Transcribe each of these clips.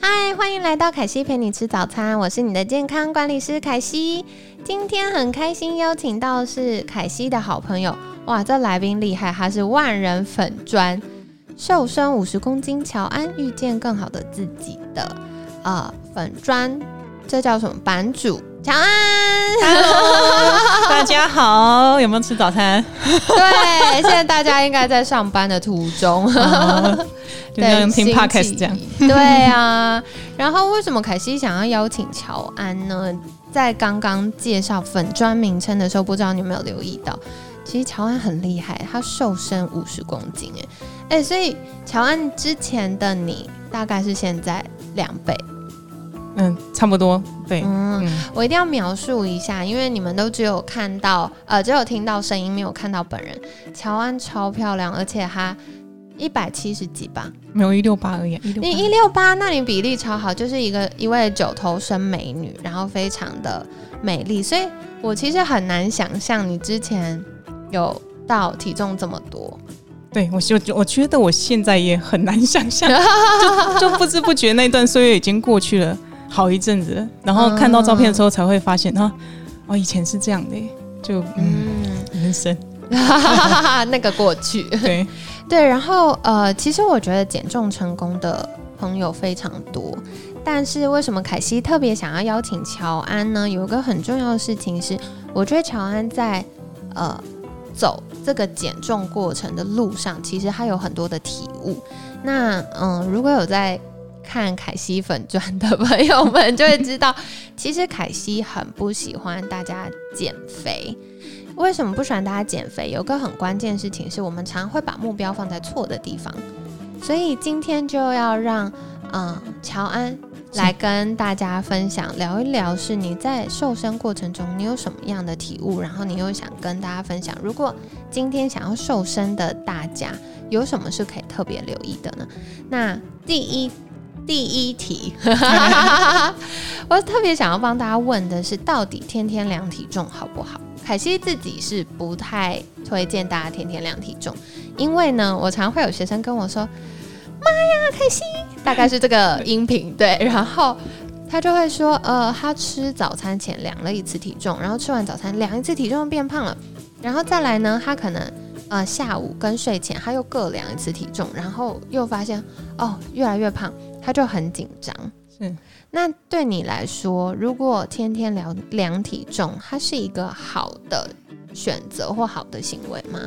嗨，欢迎来到凯西陪你吃早餐，我是你的健康管理师凯西。今天很开心邀请到是凯西的好朋友，哇，这来宾厉害，他是万人粉砖瘦身五十公斤，乔安遇见更好的自己的呃粉砖，这叫什么版主？乔安，Hello，大家好，有没有吃早餐？对，现在大家应该在上班的途中，对，听 Podcast 这样。对啊，然后为什么凯西想要邀请乔安呢？在刚刚介绍粉砖名称的时候，不知道你有没有留意到，其实乔安很厉害，他瘦身五十公斤，哎哎，所以乔安之前的你大概是现在两倍，嗯，差不多，对，嗯，我一定要描述一下，因为你们都只有看到，呃，只有听到声音，没有看到本人。乔安超漂亮，而且她。一百七十几吧，没有一六八而已。你一六八，那你比例超好，就是一个一位九头身美女，然后非常的美丽。所以我其实很难想象你之前有到体重这么多。对我就我觉得我现在也很难想象，就就不知不觉那段岁月已经过去了好一阵子，然后看到照片的时候才会发现啊，哦，以前是这样的，就嗯，人生 那个过去，对。对，然后呃，其实我觉得减重成功的朋友非常多，但是为什么凯西特别想要邀请乔安呢？有一个很重要的事情是，我觉得乔安在呃走这个减重过程的路上，其实他有很多的体悟。那嗯，如果有在看凯西粉钻的朋友们，就会知道，其实凯西很不喜欢大家减肥。为什么不喜欢大家减肥？有个很关键的事情是我们常会把目标放在错的地方，所以今天就要让嗯乔安来跟大家分享聊一聊，是你在瘦身过程中你有什么样的体悟，然后你又想跟大家分享。如果今天想要瘦身的大家有什么是可以特别留意的呢？那第一第一题，我特别想要帮大家问的是，到底天天量体重好不好？凯西自己是不太推荐大家天天量体重，因为呢，我常会有学生跟我说：“妈呀，凯西，大概是这个音频对。”然后他就会说：“呃，他吃早餐前量了一次体重，然后吃完早餐量一次体重变胖了，然后再来呢，他可能呃下午跟睡前他又各量一次体重，然后又发现哦越来越胖，他就很紧张。”是。那对你来说，如果天天量量体重，它是一个好的选择或好的行为吗？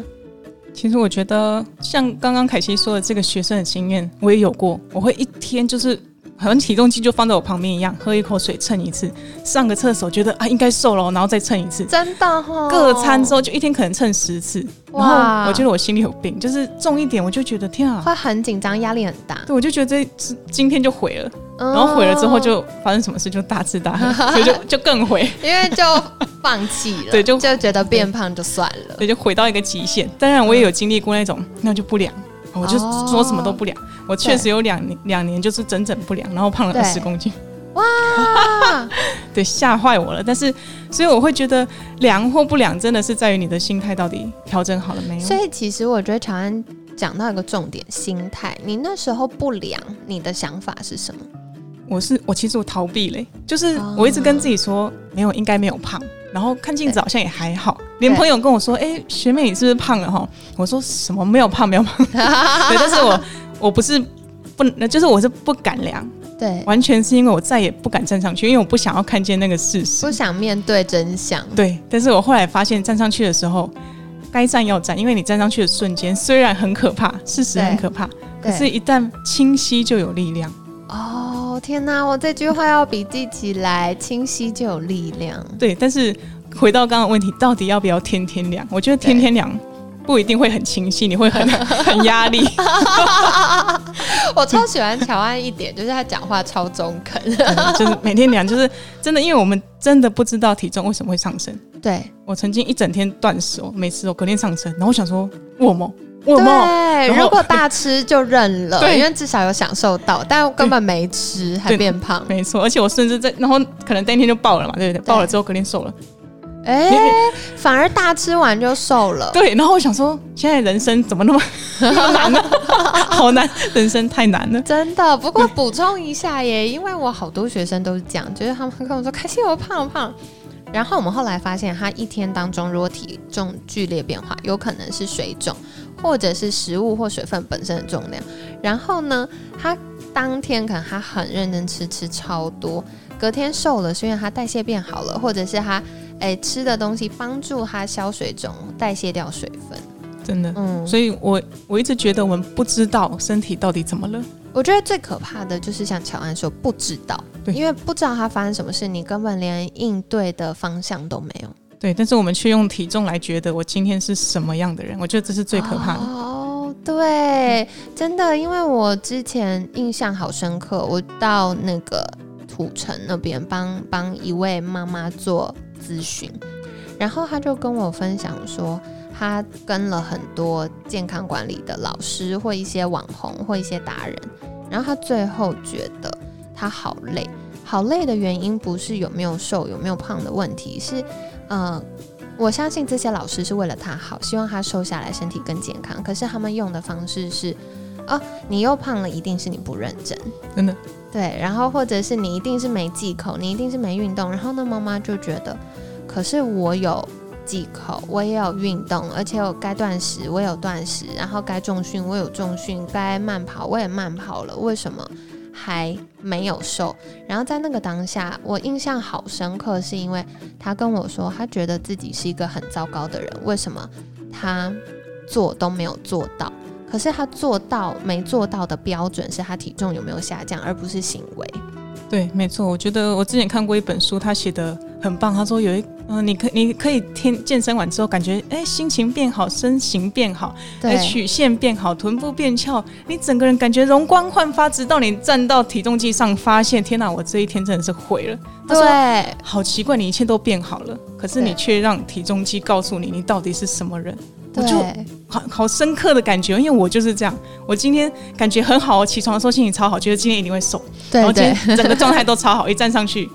其实我觉得，像刚刚凯西说的这个学生的经验，我也有过。我会一天就是好像体重计就放在我旁边一样，喝一口水称一次，上个厕所觉得啊应该瘦了，然后再称一次。真的哈，各餐之后就一天可能称十次。哇，我觉得我心里有病，就是重一点我就觉得天啊，会很紧张，压力很大。对，我就觉得这今天就毁了。然后毁了之后就发生什么事就大吃大喝，所以就就更毁，因为就放弃了，对，就就觉得变胖就算了，对，就毁到一个极限。当然我也有经历过那种，那就不良，我就说什么都不良。我确实有两年两年就是整整不良，然后胖了二十公斤，哇，对，吓坏我了。但是所以我会觉得凉或不良真的是在于你的心态到底调整好了没有。所以其实我觉得长安讲到一个重点，心态。你那时候不良，你的想法是什么？我是我，其实我逃避嘞，就是我一直跟自己说没有，应该没有胖，然后看镜子好像也还好，连朋友跟我说，哎，学妹你是不是胖了？哈？我说什么？没有胖，没有胖，对，但是我我不是不，就是我是不敢量，对，完全是因为我再也不敢站上去，因为我不想要看见那个事实，不想面对真相，对，但是我后来发现站上去的时候，该站要站，因为你站上去的瞬间虽然很可怕，事实很可怕，可是一旦清晰就有力量。哦天哪，我这句话要笔记起来，清晰就有力量。对，但是回到刚刚问题，到底要不要天天量？我觉得天天量不一定会很清晰，你会很 很压力。我超喜欢乔安一点，就是他讲话超中肯，就是每天量，就是真的，因为我们真的不知道体重为什么会上升。对我曾经一整天断食哦，每次我隔天上升，然后我想说，我吗？我对，如果大吃就认了，因为至少有享受到，但根本没吃还变胖。没错，而且我甚至在，然后可能当天就爆了嘛，对不对？爆了之后肯定瘦了。哎，反而大吃完就瘦了。对，然后我想说，现在人生怎么那么 难呢？好难，人生太难了。真的，不过补充一下耶，因为我好多学生都是这样，就是他们跟我说开心我胖胖。然后我们后来发现，他一天当中如果体重剧烈变化，有可能是水肿。或者是食物或水分本身的重量，然后呢，他当天可能他很认真吃，吃超多，隔天瘦了，是因为他代谢变好了，或者是他诶吃的东西帮助他消水肿，代谢掉水分。真的，嗯，所以我我一直觉得我们不知道身体到底怎么了。我觉得最可怕的就是像乔安说不知道，因为不知道他发生什么事，你根本连应对的方向都没有。对，但是我们却用体重来觉得我今天是什么样的人，我觉得这是最可怕的。哦，对，真的，因为我之前印象好深刻，我到那个土城那边帮帮一位妈妈做咨询，然后他就跟我分享说，他跟了很多健康管理的老师或一些网红或一些达人，然后他最后觉得他好累，好累的原因不是有没有瘦有没有胖的问题，是。嗯，我相信这些老师是为了他好，希望他瘦下来，身体更健康。可是他们用的方式是，哦，你又胖了，一定是你不认真，真的。对，然后或者是你一定是没忌口，你一定是没运动。然后呢，妈妈就觉得，可是我有忌口，我也有运动，而且我该断食，我有断食，然后该重训，我有重训，该慢跑，我也慢跑了，为什么？还没有瘦，然后在那个当下，我印象好深刻，是因为他跟我说，他觉得自己是一个很糟糕的人。为什么他做都没有做到？可是他做到没做到的标准是他体重有没有下降，而不是行为。对，没错。我觉得我之前看过一本书，他写的很棒。他说有一。嗯，你可你可以天健身完之后感觉哎心情变好，身形变好，对，曲线变好，臀部变翘，你整个人感觉容光焕发，直到你站到体重计上，发现天哪，我这一天真的是毁了。对，好奇怪，你一切都变好了，可是你却让体重机告诉你，你到底是什么人？我就好好深刻的感觉，因为我就是这样，我今天感觉很好，我起床的时候心情超好，觉得今天一定会瘦，对，然后今天整个状态都超好，一站上去。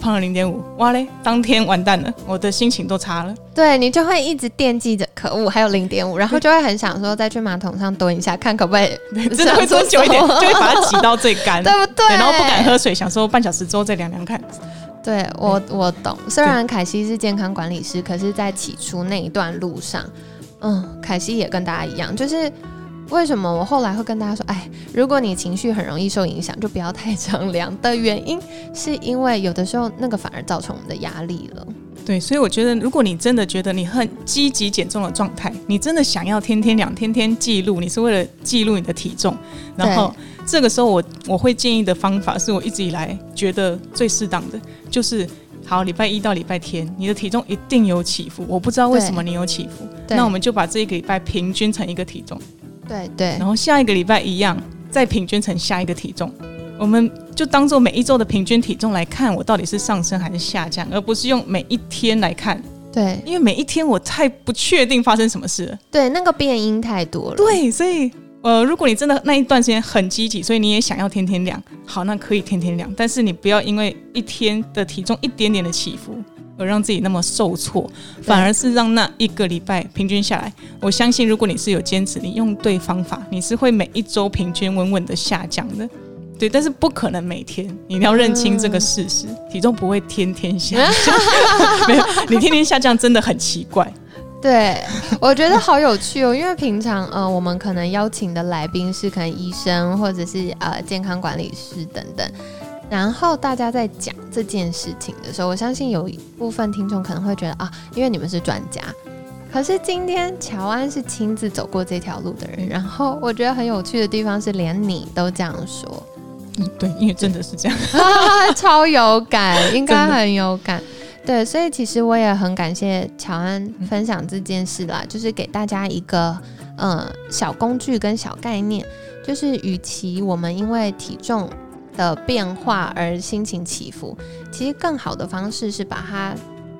胖了零点五，哇嘞！当天完蛋了，我的心情都差了。对你就会一直惦记着，可恶，还有零点五，然后就会很想说再去马桶上蹲一下，看可不可以，真的会蹲久一点，就会把它挤到最干，对不对？然后不敢喝水，想说半小时之后再量量看。对我，我懂。虽然凯西是健康管理师，可是，在起初那一段路上，嗯，凯西也跟大家一样，就是。为什么我后来会跟大家说，哎，如果你情绪很容易受影响，就不要太常量的原因，是因为有的时候那个反而造成我们的压力了。对，所以我觉得，如果你真的觉得你很积极减重的状态，你真的想要天天量、天天记录，你是为了记录你的体重，然后这个时候我我会建议的方法，是我一直以来觉得最适当的，就是好，礼拜一到礼拜天，你的体重一定有起伏，我不知道为什么你有起伏，那我们就把这一个礼拜平均成一个体重。对对，然后下一个礼拜一样，再平均成下一个体重，我们就当做每一周的平均体重来看，我到底是上升还是下降，而不是用每一天来看。对，因为每一天我太不确定发生什么事了。对，那个变因太多了。对，所以呃，如果你真的那一段时间很积极，所以你也想要天天量，好，那可以天天量，但是你不要因为一天的体重一点点的起伏。而让自己那么受挫，反而是让那一个礼拜平均下来，我相信如果你是有坚持，你用对方法，你是会每一周平均稳稳的下降的。对，但是不可能每天，你要认清这个事实，体重不会天天下降。没有，你天天下降真的很奇怪。对，我觉得好有趣哦，因为平常呃，我们可能邀请的来宾是可能医生或者是呃健康管理师等等。然后大家在讲这件事情的时候，我相信有一部分听众可能会觉得啊，因为你们是专家。可是今天乔安是亲自走过这条路的人，然后我觉得很有趣的地方是，连你都这样说。嗯，对，因为真的是这样，超有感，应该很有感。对，所以其实我也很感谢乔安分享这件事啦，就是给大家一个嗯小工具跟小概念，就是与其我们因为体重。的变化而心情起伏，其实更好的方式是把它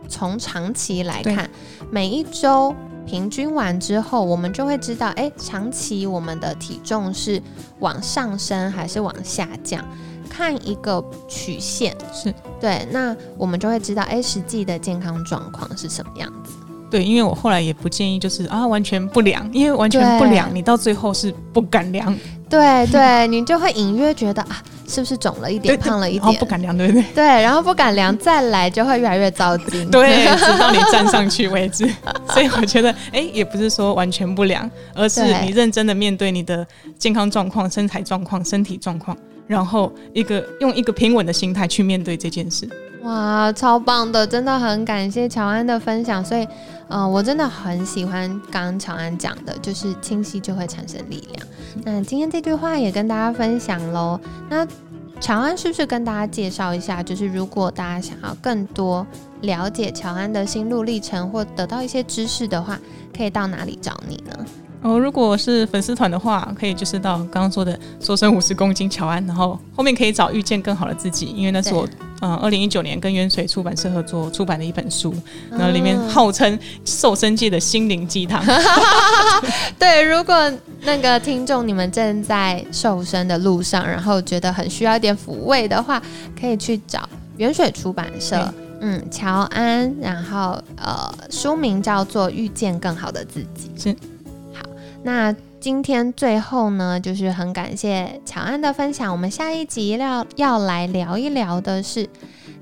从长期来看，每一周平均完之后，我们就会知道，哎，长期我们的体重是往上升还是往下降，看一个曲线。是。对，那我们就会知道，哎，实际的健康状况是什么样子。对，因为我后来也不建议，就是啊，完全不量，因为完全不量，你到最后是不敢量。对对，你就会隐约觉得啊，是不是肿了一点，胖了一点，然后不敢量，对不对？对，然后不敢量，再来就会越来越糟心。对，直到你站上去为止。所以我觉得，哎，也不是说完全不量，而是你认真的面对你的健康状况、身材状况、身体状况，然后一个用一个平稳的心态去面对这件事。哇，超棒的，真的很感谢乔安的分享。所以。嗯，我真的很喜欢刚刚乔安讲的，就是清晰就会产生力量。那今天这句话也跟大家分享喽。那乔安是不是跟大家介绍一下，就是如果大家想要更多了解乔安的心路历程，或得到一些知识的话，可以到哪里找你呢？哦，如果是粉丝团的话，可以就是到刚刚说的瘦身五十公斤乔安，然后后面可以找遇见更好的自己，因为那是我嗯二零一九年跟渊水出版社合作出版的一本书，然后里面号称瘦身界的心灵鸡汤。对，如果那个听众你们正在瘦身的路上，然后觉得很需要一点抚慰的话，可以去找元水出版社，嗯，乔安，然后呃，书名叫做《遇见更好的自己》。是。好那今天最后呢，就是很感谢乔安的分享。我们下一集要要来聊一聊的是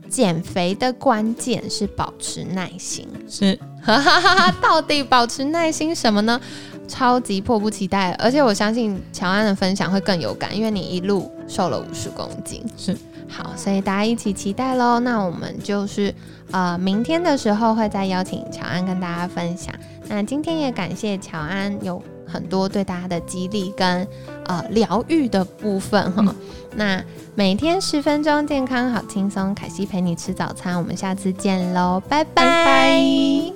减肥的关键是保持耐心。是，到底保持耐心什么呢？超级迫不及待，而且我相信乔安的分享会更有感，因为你一路瘦了五十公斤。是，好，所以大家一起期待喽。那我们就是呃，明天的时候会再邀请乔安跟大家分享。那今天也感谢乔安有。很多对大家的激励跟呃疗愈的部分哈，那每天十分钟健康好轻松，凯西陪你吃早餐，我们下次见喽，拜拜。